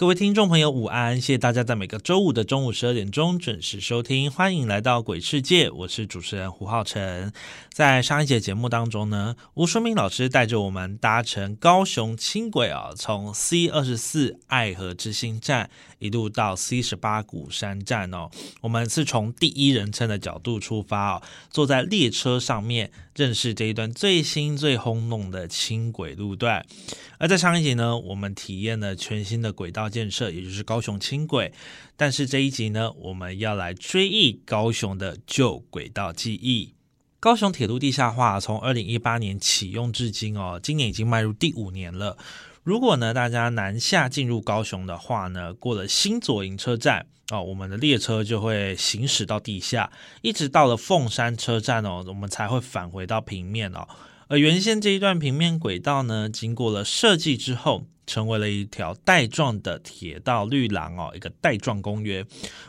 各位听众朋友，午安！谢谢大家在每个周五的中午十二点钟准时收听，欢迎来到鬼世界，我是主持人胡浩辰。在上一节节目当中呢，吴淑明老师带着我们搭乘高雄轻轨啊，从 C 二十四爱河之星站一路到 C 十八古山站哦。我们是从第一人称的角度出发哦，坐在列车上面。认识这一段最新最轰动的轻轨路段，而在上一集呢，我们体验了全新的轨道建设，也就是高雄轻轨。但是这一集呢，我们要来追忆高雄的旧轨道记忆。高雄铁路地下化从二零一八年启用至今哦，今年已经迈入第五年了。如果呢，大家南下进入高雄的话呢，过了新左营车站。哦，我们的列车就会行驶到地下，一直到了凤山车站哦，我们才会返回到平面哦。而原先这一段平面轨道呢，经过了设计之后，成为了一条带状的铁道绿廊哦，一个带状公园。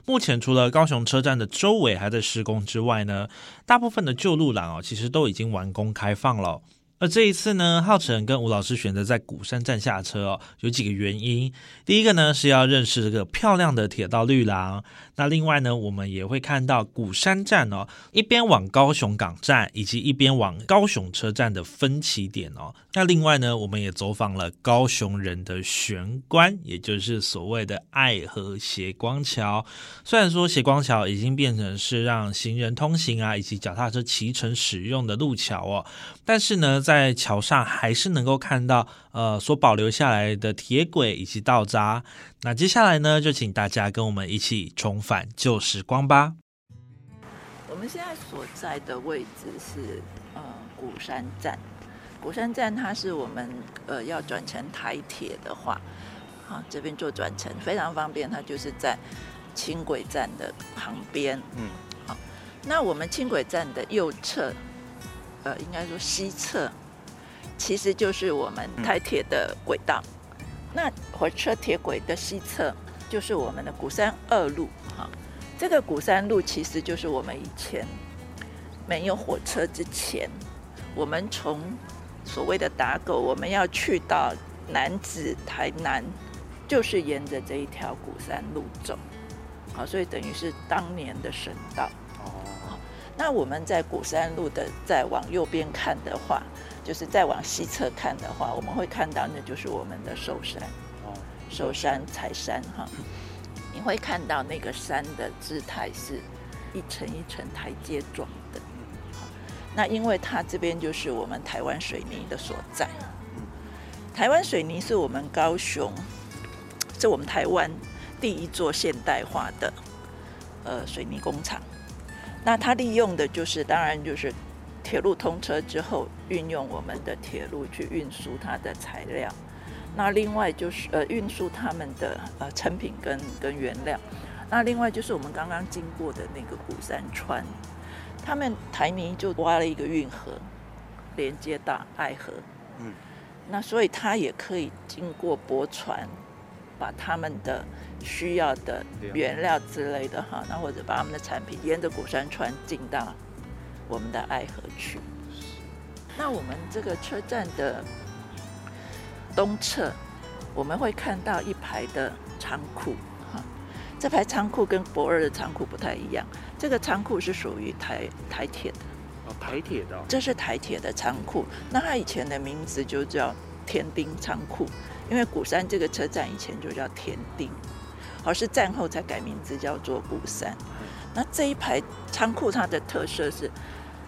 目前除了高雄车站的周围还在施工之外呢，大部分的旧路廊哦，其实都已经完工开放了。而这一次呢，浩辰跟吴老师选择在鼓山站下车哦，有几个原因。第一个呢是要认识这个漂亮的铁道绿廊。那另外呢，我们也会看到鼓山站哦，一边往高雄港站，以及一边往高雄车站的分歧点哦。那另外呢，我们也走访了高雄人的玄关，也就是所谓的爱河斜光桥。虽然说斜光桥已经变成是让行人通行啊，以及脚踏车骑乘使用的路桥哦，但是呢，在桥上还是能够看到呃所保留下来的铁轨以及道闸。那接下来呢，就请大家跟我们一起重返旧时光吧。我们现在所在的位置是呃鼓山站，鼓山站它是我们呃要转乘台铁的话，好这边做转乘非常方便，它就是在轻轨站的旁边。嗯，好，那我们轻轨站的右侧，呃应该说西侧，其实就是我们台铁的轨道。那火车铁轨的西侧就是我们的鼓山二路，哈，这个鼓山路其实就是我们以前没有火车之前，我们从所谓的打狗，我们要去到南子台南，就是沿着这一条鼓山路走，好，所以等于是当年的省道。哦，那我们在古山路的再往右边看的话。就是再往西侧看的话，我们会看到那就是我们的寿山，寿山财山哈。你会看到那个山的姿态是一层一层台阶状的。那因为它这边就是我们台湾水泥的所在。台湾水泥是我们高雄，是我们台湾第一座现代化的呃水泥工厂。那它利用的就是当然就是。铁路通车之后，运用我们的铁路去运输它的材料，那另外就是呃运输他们的呃成品跟跟原料，那另外就是我们刚刚经过的那个鼓山川，他们台泥就挖了一个运河，连接到爱河，嗯，那所以它也可以经过驳船，把他们的需要的原料之类的哈，那或者把他们的产品沿着鼓山川进到。我们的爱河去，那我们这个车站的东侧，我们会看到一排的仓库，哈，这排仓库跟博二的仓库不太一样，这个仓库是属于台台铁的，哦，台铁的，这是台铁的仓库，那它以前的名字就叫天丁仓库，因为鼓山这个车站以前就叫田丁，而是战后才改名字叫做鼓山。那这一排仓库它的特色是，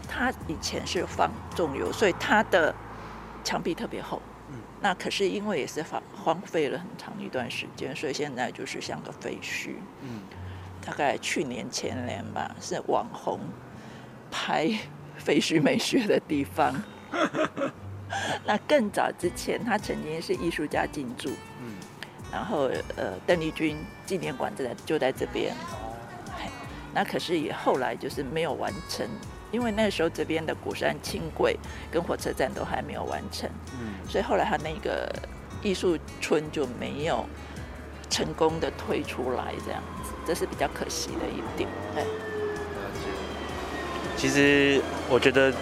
它以前是放重油，所以它的墙壁特别厚。嗯那可是因为也是荒荒废了很长一段时间，所以现在就是像个废墟。嗯，大概去年前年吧，是网红拍 废墟美学的地方。那更早之前，他曾经是艺术家进驻，嗯然后呃，邓丽君纪念馆就在就在这边。嘿那可是也后来就是没有完成，因为那时候这边的鼓山轻轨跟火车站都还没有完成，嗯所以后来他那个艺术村就没有成功的推出来，这样子，这是比较可惜的一点。对，其实我觉得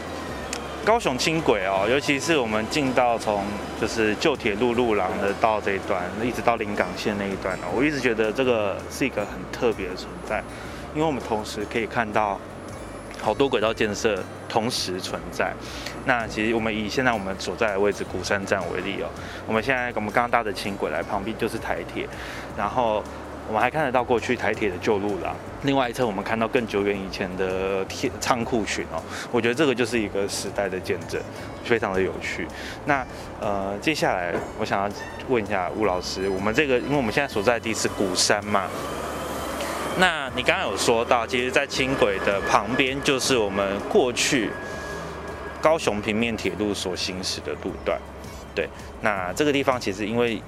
高雄轻轨哦，尤其是我们进到从就是旧铁路路廊的到这一段，一直到临港线那一段哦，我一直觉得这个是一个很特别的存在，因为我们同时可以看到好多轨道建设同时存在。那其实我们以现在我们所在的位置鼓山站为例哦，我们现在我们刚刚搭的轻轨来，旁边就是台铁，然后我们还看得到过去台铁的旧路廊，另外一侧我们看到更久远以前的铁仓库群哦，我觉得这个就是一个时代的见证，非常的有趣。那呃，接下来我想要问一下吴老师，我们这个因为我们现在所在地是鼓山嘛，那你刚刚有说到，其实，在轻轨的旁边就是我们过去高雄平面铁路所行驶的路段。对，那这个地方其实因为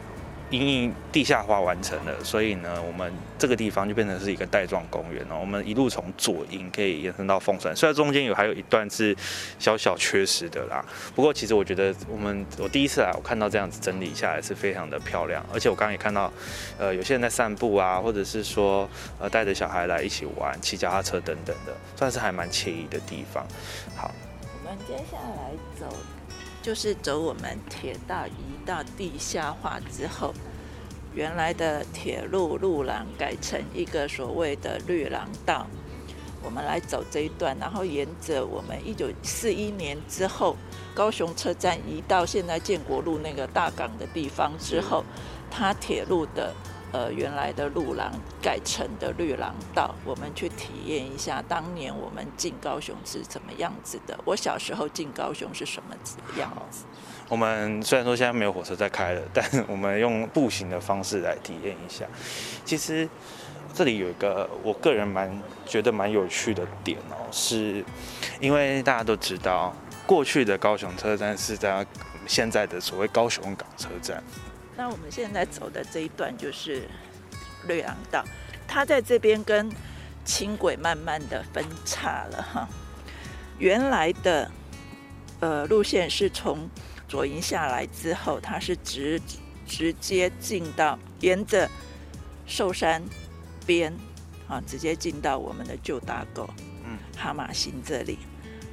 因应地下化完成了，所以呢，我们这个地方就变成是一个带状公园哦。我们一路从左营可以延伸到凤山，虽然中间有还有一段是小小缺失的啦。不过其实我觉得我们我第一次来，我看到这样子整理下来是非常的漂亮，而且我刚刚也看到，呃，有些人在散步啊，或者是说呃带着小孩来一起玩、骑脚踏车等等的，算是还蛮惬意的地方。好，我们接下来走，就是走我们铁道移到地下化之后，原来的铁路路廊改成一个所谓的绿廊道。我们来走这一段，然后沿着我们一九四一年之后高雄车站移到现在建国路那个大港的地方之后，它铁路的呃原来的路廊改成的绿廊道，我们去体验一下当年我们进高雄是怎么样子的。我小时候进高雄是什么样子？我们虽然说现在没有火车在开了，但我们用步行的方式来体验一下。其实这里有一个我个人蛮觉得蛮有趣的点哦，是因为大家都知道，过去的高雄车站是在现在的所谓高雄港车站。那我们现在走的这一段就是绿廊道，它在这边跟轻轨慢慢的分叉了哈。原来的呃路线是从左营下来之后，它是直直接进到沿着寿山边啊，直接进到我们的旧大沟，嗯，哈马星这里。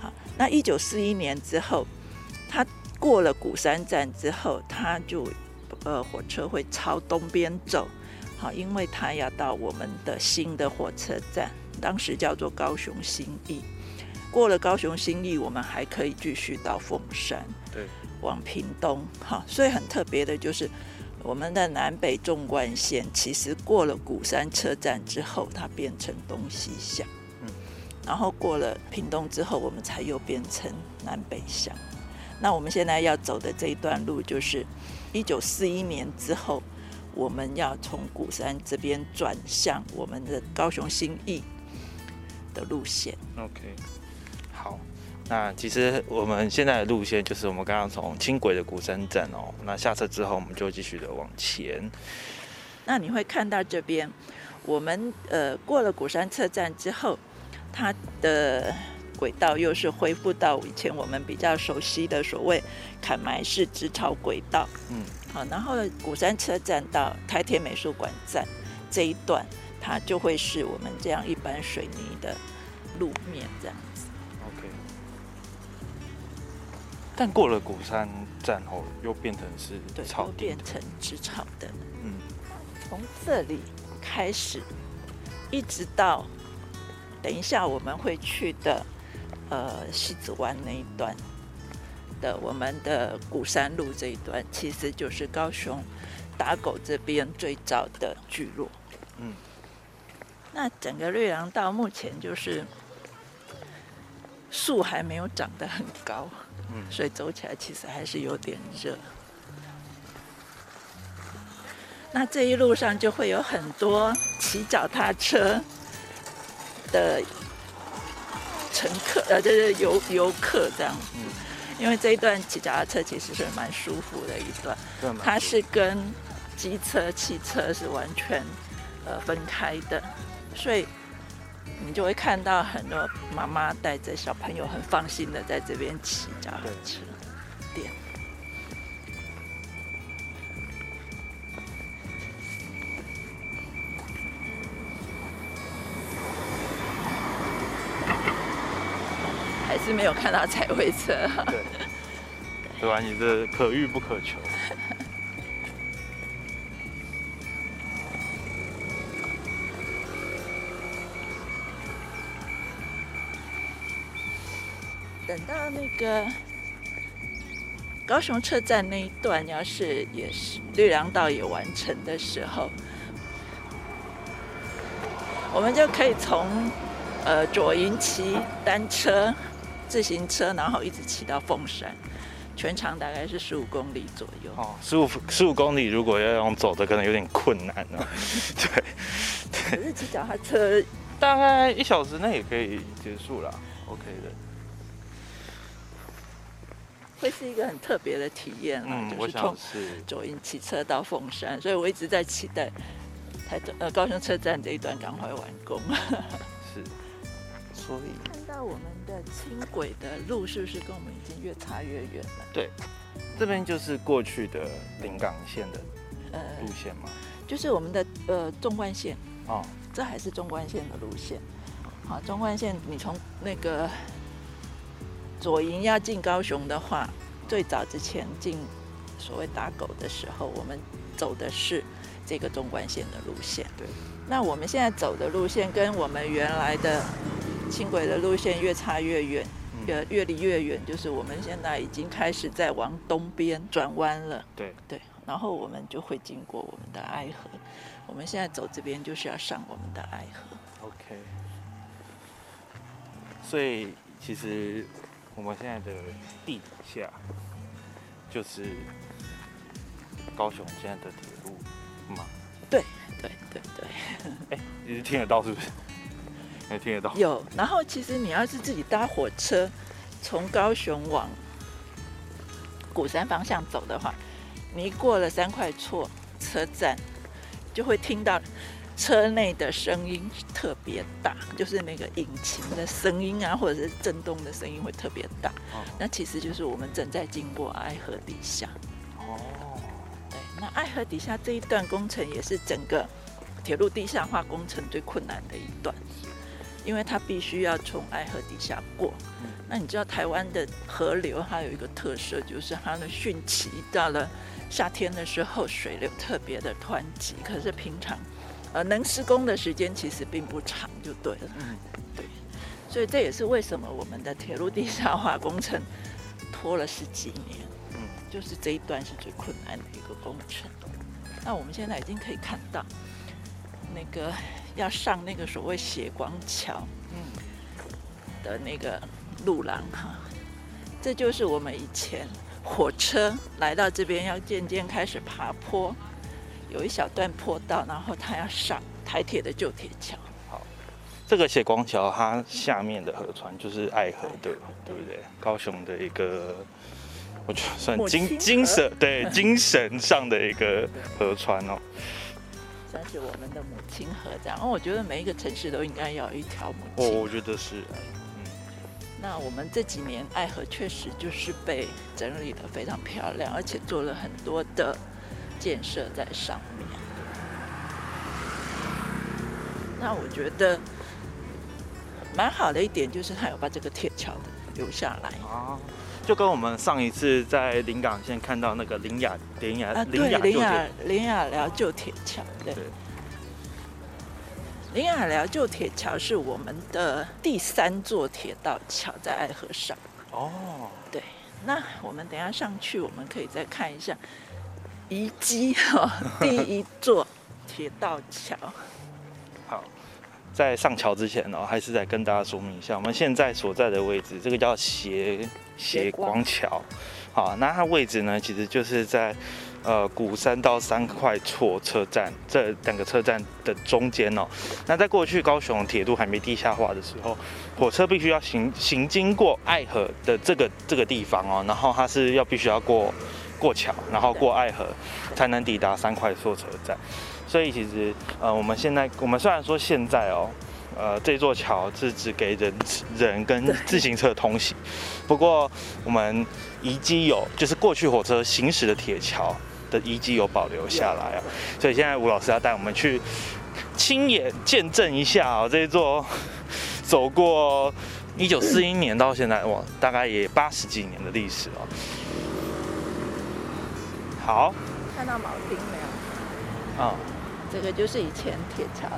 好，那一九四一年之后，它过了古山站之后，它就呃火车会朝东边走，好，因为它要到我们的新的火车站，当时叫做高雄新义。过了高雄新义，我们还可以继续到凤山，对，往屏东，哈，所以很特别的就是。我们的南北纵贯线其实过了鼓山车站之后，它变成东西向，嗯，然后过了屏东之后，我们才又变成南北向。那我们现在要走的这一段路，就是一九四一年之后，我们要从鼓山这边转向我们的高雄新义的路线。OK，好。那其实我们现在的路线就是我们刚刚从轻轨的鼓山站哦，那下车之后我们就继续的往前。那你会看到这边，我们呃过了鼓山车站之后，它的轨道又是恢复到以前我们比较熟悉的所谓砍埋式直槽轨道。嗯，好，然后鼓山车站到台铁美术馆站这一段，它就会是我们这样一般水泥的路面这样子。OK，但过了鼓山站后，又变成是对，变成直潮的。嗯，从这里开始，一直到等一下我们会去的呃西子湾那一段的我们的古山路这一段，其实就是高雄打狗这边最早的聚落。嗯那整个绿廊到目前就是树还没有长得很高，嗯所以走起来其实还是有点热。那这一路上就会有很多骑脚踏车的乘客，呃，就是游游客这样。嗯，因为这一段骑脚踏车其实是蛮舒服的一段，它是跟机车、汽车是完全呃分开的，所以你就会看到很多妈妈带着小朋友很放心的在这边骑脚踏车。点是没有看到彩绘车。对，对吧？你这可遇不可求。等到那个高雄车站那一段，要是也是绿廊道也完成的时候，我们就可以从呃左营骑单车、自行车，然后一直骑到凤山，全长大概是十五公里左右。哦，十五十五公里，如果要用走的，可能有点困难 哦。对，可是骑脚踏车大概一小时内也可以结束了，OK 的。会是一个很特别的体验啦，嗯，我想就是从。左营骑车到凤山，所以我一直在期待台中呃高雄车站这一段赶快完工。是，所以看到我们的轻轨的路是不是跟我们已经越差越远了？对这边就是过去的临港线的呃，路线嘛。就是我们的呃纵贯线，哦，这还是纵贯线的路线。好，纵贯线你从那个左营要进高雄的话，最早之前进所谓打狗的时候，我们走的是这个纵贯线的路线。对。那我们现在走的路线跟我们原来的轻轨的路线越差越远，嗯越越离越远，就是我们现在已经开始在往东边转弯了。对，对，然后我们就会经过我们的爱河。我们现在走这边就是要上我们的爱河。OK。所以其实我们现在的地底下就是高雄现在的铁路嘛。对对对对，哎、你是听得到是不是？你听得到？有。然后其实你要是自己搭火车从高雄往鼓山方向走的话，你一过了三块厝车站，就会听到车内的声音特别大，就是那个引擎的声音啊，或者是震动的声音会特别大。哦那其实就是我们正在经过爱河底下。哦，对，那爱河底下这一段工程也是整个铁路地下化工程最困难的一段，因为它必须要从爱河底下过。嗯那你知道台湾的河流它有一个特色，就是它的汛期到了夏天的时候水流特别的湍急，可是平常呃能施工的时间其实并不长，就对了。嗯，对，所以这也是为什么我们的铁路地下化工程拖了十几年。嗯就是这一段是最困难的一个工程。那我们现在已经可以看到，那个要上那个所谓斜光桥嗯的那个路廊哈，这就是我们以前火车来到这边要渐渐开始爬坡，有一小段坡道，然后它要上台铁的旧铁桥。这个斜光桥它下面的河川就是爱河的，对不对？高雄的一个，我觉得算精精神对精神上的一个河川哦。算是我们的母亲河这样，哦，我觉得每一个城市都应该要有一条母我亲。河我觉得是，那我们这几年爱河确实就是被整理的非常漂亮，而且做了很多的建设在上面。那我觉得蛮好的一点就是他有把这个铁桥的留下来。啊，就跟我们上一次在临港线看到那个林雅林雅林林雅林雅，林雅寮旧铁桥，对对，林雅寮旧铁桥是我们的第三座铁道桥，在爱河上。哦，对，那我们等一下上去，我们可以再看一下遗迹哈，第一座铁道桥。好，在上桥之前哦，还是再跟大家说明一下，我们现在所在的位置，这个叫斜斜光桥。好，那它位置呢，其实就是在呃古山到三块厝车站这两个车站的中间哦。那在过去高雄铁路还没地下化的时候，火车必须要行行经过爱河的这个这个地方哦，然后它是要必须要过过桥，然后过爱河才能抵达三块厝车站。所以其实呃我们现在我们虽然说现在哦。呃，这座桥是只给人人跟自行车通行，不过我们遗迹有，就是过去火车行驶的铁桥的遗迹有保留下来啊，所以现在吴老师要带我们去亲眼见证一下啊，这一座走过一九四一年到现在哇，大概也八十几年的历史哦。好，看到铆钉没有？啊，这个就是以前铁桥。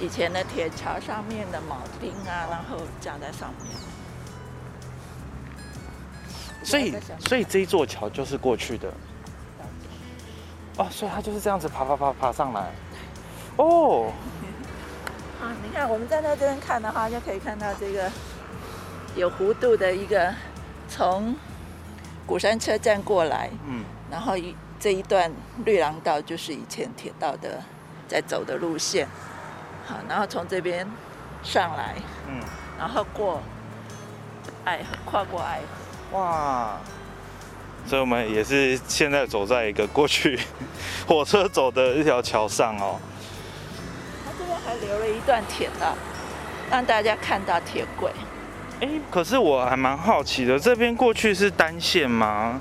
以前的铁桥上面的铆钉啊，然后架在上面。所以，所以这一座桥就是过去的。哦，所以它就是这样子爬爬爬爬上来。哦。啊，你看我们站在这边看的话，就可以看到这个有弧度的一个从鼓山车站过来，嗯，然后一这一段绿廊道就是以前铁道的在走的路线。好，然后从这边上来，嗯，然后过爱河，跨过爱河，哇！所以我们也是现在走在一个过去 火车走的一条桥上哦。它这边还留了一段铁道，让大家看到铁轨。哎，可是我还蛮好奇的，这边过去是单线吗？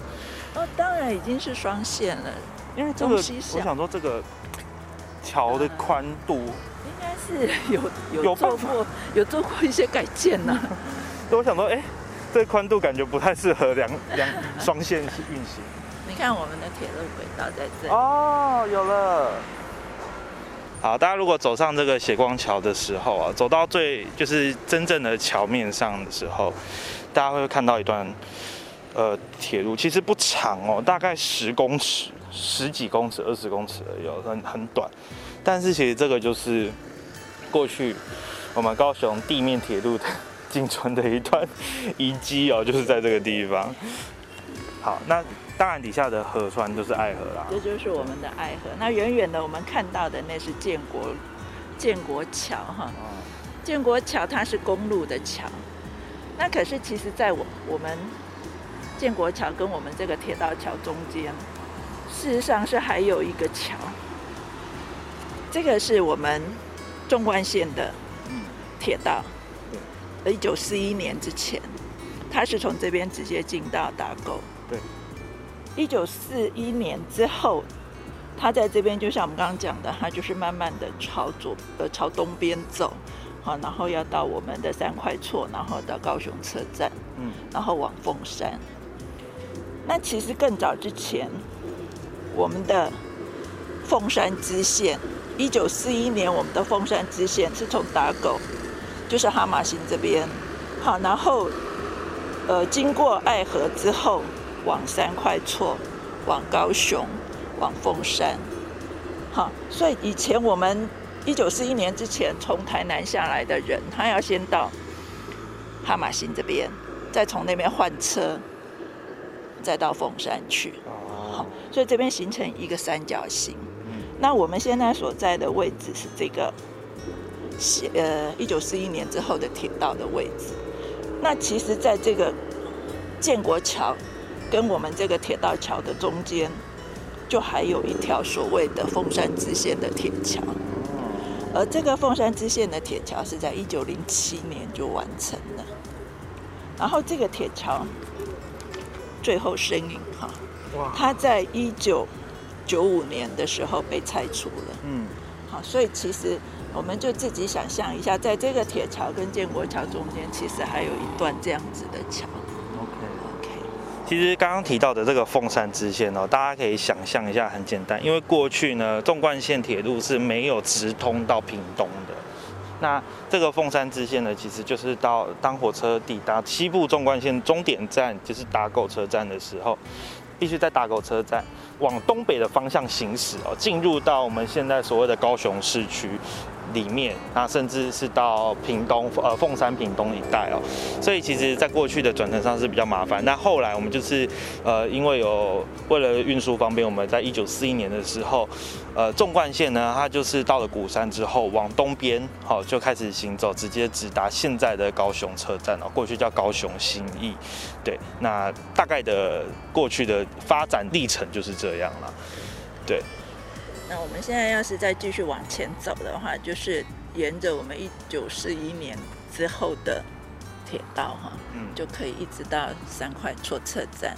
哦，当然已经是双线了，因为这个我想说这个桥的宽度应该。是有 有做过有做过一些改建呢。我想说，哎，这宽度感觉不太适合两两 双线运行。你看我们的铁路轨道在这里。哦，有了。好，大家如果走上这个斜光桥的时候啊，走到最就是真正的桥面上的时候，大家会看到一段呃铁路，其实不长哦，大概十公尺、十几公尺、二十公尺而已，很很短。但是其实这个就是。过去我们高雄地面铁路的仅存的一段遗迹哦，就是在这个地方。好，那当然底下的河川就是爱河啦。这就是我们的爱河。那远远的我们看到的那是建国建国桥哈。建国桥它是公路的桥。那可是其实在我我们建国桥跟我们这个铁道桥中间，事实上是还有一个桥。这个是我们。纵贯线的铁道，一九四一年之前，它是从这边直接进到打沟。对。一九四一年之后，它在这边就像我们刚刚讲的，它就是慢慢的朝左呃朝东边走，好，然后要到我们的三块厝，然后到高雄车站，嗯，然后往凤山。那其实更早之前，我们的凤山支线。一九四一年，我们的凤山支线是从打狗，就是哈马星这边，好，然后呃经过爱河之后，往三块厝，往高雄，往凤山，好，所以以前我们一九四一年之前从台南下来的人，他要先到哈马星这边，再从那边换车，再到凤山去，好，所以这边形成一个三角形。那我们现在所在的位置是这个，呃，一九四一年之后的铁道的位置。那其实，在这个建国桥跟我们这个铁道桥的中间，就还有一条所谓的凤山支线的铁桥。而这个凤山支线的铁桥是在一九零七年就完成了。然后这个铁桥最后声音哈，他在一九。九五年的时候被拆除了。嗯，好，所以其实我们就自己想象一下，在这个铁桥跟建国桥中间，其实还有一段这样子的桥。其实刚刚提到的这个凤山支线哦，大家可以想象一下，很简单，因为过去呢，纵贯线铁路是没有直通到屏东的。那这个凤山支线呢，其实就是到当火车抵达西部纵贯线终点站，就是打狗车站的时候，必须在打狗车站。往东北的方向行驶哦，进入到我们现在所谓的高雄市区，里面，那甚至是到屏东呃凤山屏东一带哦。所以其实，在过去的转乘上是比较麻烦。那后来我们就是呃，因为有为了运输方便，我们在一九四一年的时候，呃，纵贯线呢，它就是到了鼓山之后，往东边好就开始行走，直接直达现在的高雄车站哦，过去叫高雄新义。对，那大概的过去的发展历程就是这样了。对。那我们现在要是再继续往前走的话，就是沿着我们一九四一年之后的铁道哈，嗯，就可以一直到三块错车站，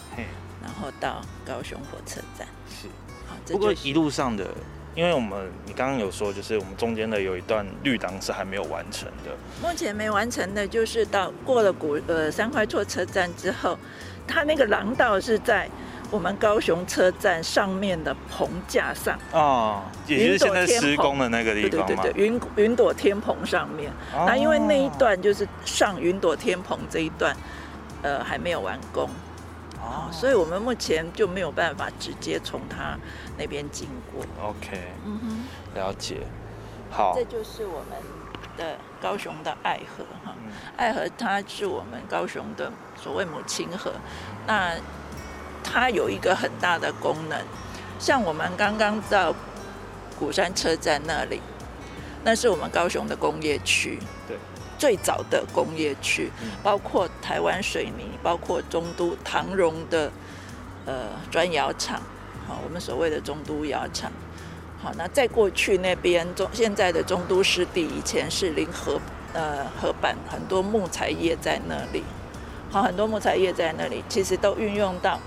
然后到高雄火车站。是，好，不过一路上的，因为我们你刚刚有说，就是我们中间的有一段绿档是还没有完成的。目前没完成的，就是到过了古呃三块错车站之后，它那个廊道是在。我们高雄车站上面的棚架上。哦，也就是现在施工的那个地方对对对，云云朵天棚上面。那因为那一段就是上云朵天棚这一段，呃，还没有完工。哦，所以我们目前就没有办法直接从它那边经过。OK，嗯哼，了解。好，这就是我们的高雄的爱河哈，爱河它是我们高雄的所谓母亲河，那。它有一个很大的功能，像我们刚刚到鼓山车站那里，那是我们高雄的工业区，对，最早的工业区，包括台湾水泥，包括中都唐荣的呃砖窑厂，好，我们所谓的中都窑厂，好，那在过去那边中现在的中都湿地，以前是临河呃河板，很多木材业在那里，好，很多木材业在那里，其实都运用到。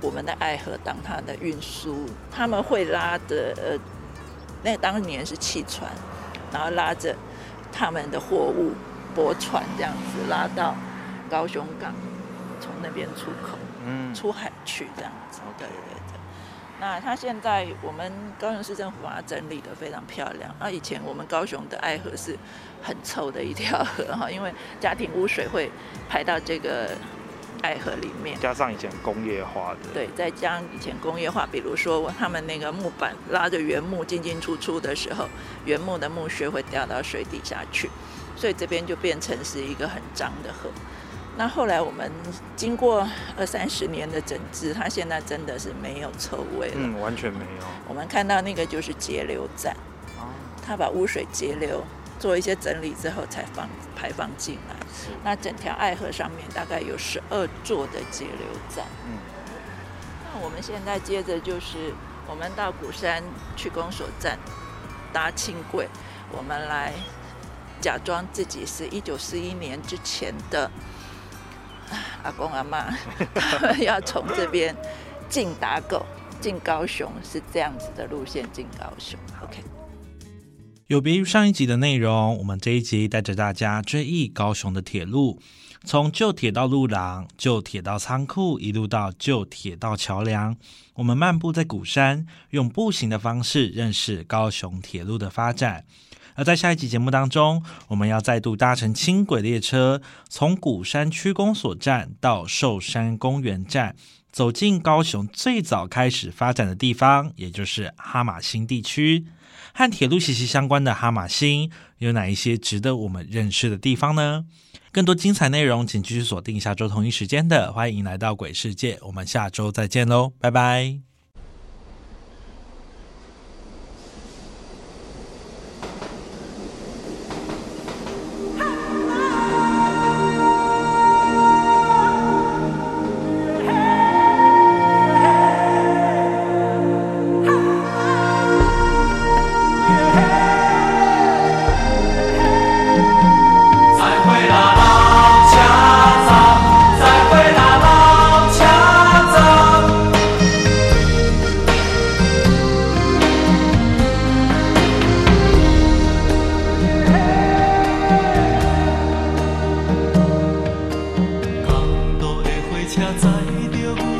我们的爱河当它的运输，他们会拉的呃，那当年是汽船，然后拉着他们的货物驳船这样子拉到高雄港，从那边出口，嗯，出海去这样子。对对对。那他现在我们高雄市政府把它整理的非常漂亮。那以前我们高雄的爱河是很臭的一条河哈，因为家庭污水会排到这个。爱河里面，加上以前工业化的，对，再加上以前工业化，比如说他们那个木板拉着原木进进出出的时候，原木的木屑会掉到水底下去，所以这边就变成是一个很脏的河。那后来我们经过二三十年的整治，它现在真的是没有臭味了，嗯，完全没有。我们看到那个就是截流站，它把污水截流。做一些整理之后才放排放进来。那整条爱河上面大概有十二座的截流站。嗯。那我们现在接着就是我们到鼓山去公所站搭轻轨，我们来假装自己是一九四一年之前的 阿公阿妈，他 们要从这边进打狗进高雄，是这样子的路线进高雄。OK。有别于上一集的内容，我们这一集带着大家追忆高雄的铁路，从旧铁道路廊、旧铁道仓库，一路到旧铁道桥梁。我们漫步在鼓山，用步行的方式认识高雄铁路的发展。而在下一集节目当中，我们要再度搭乘轻轨列车，从鼓山区公所站到寿山公园站，走进高雄最早开始发展的地方，也就是哈马星地区。和铁路息息相关的哈马星有哪一些值得我们认识的地方呢？更多精彩内容，请继续锁定下周同一时间的《欢迎来到鬼世界》，我们下周再见喽，拜拜。爱着阮。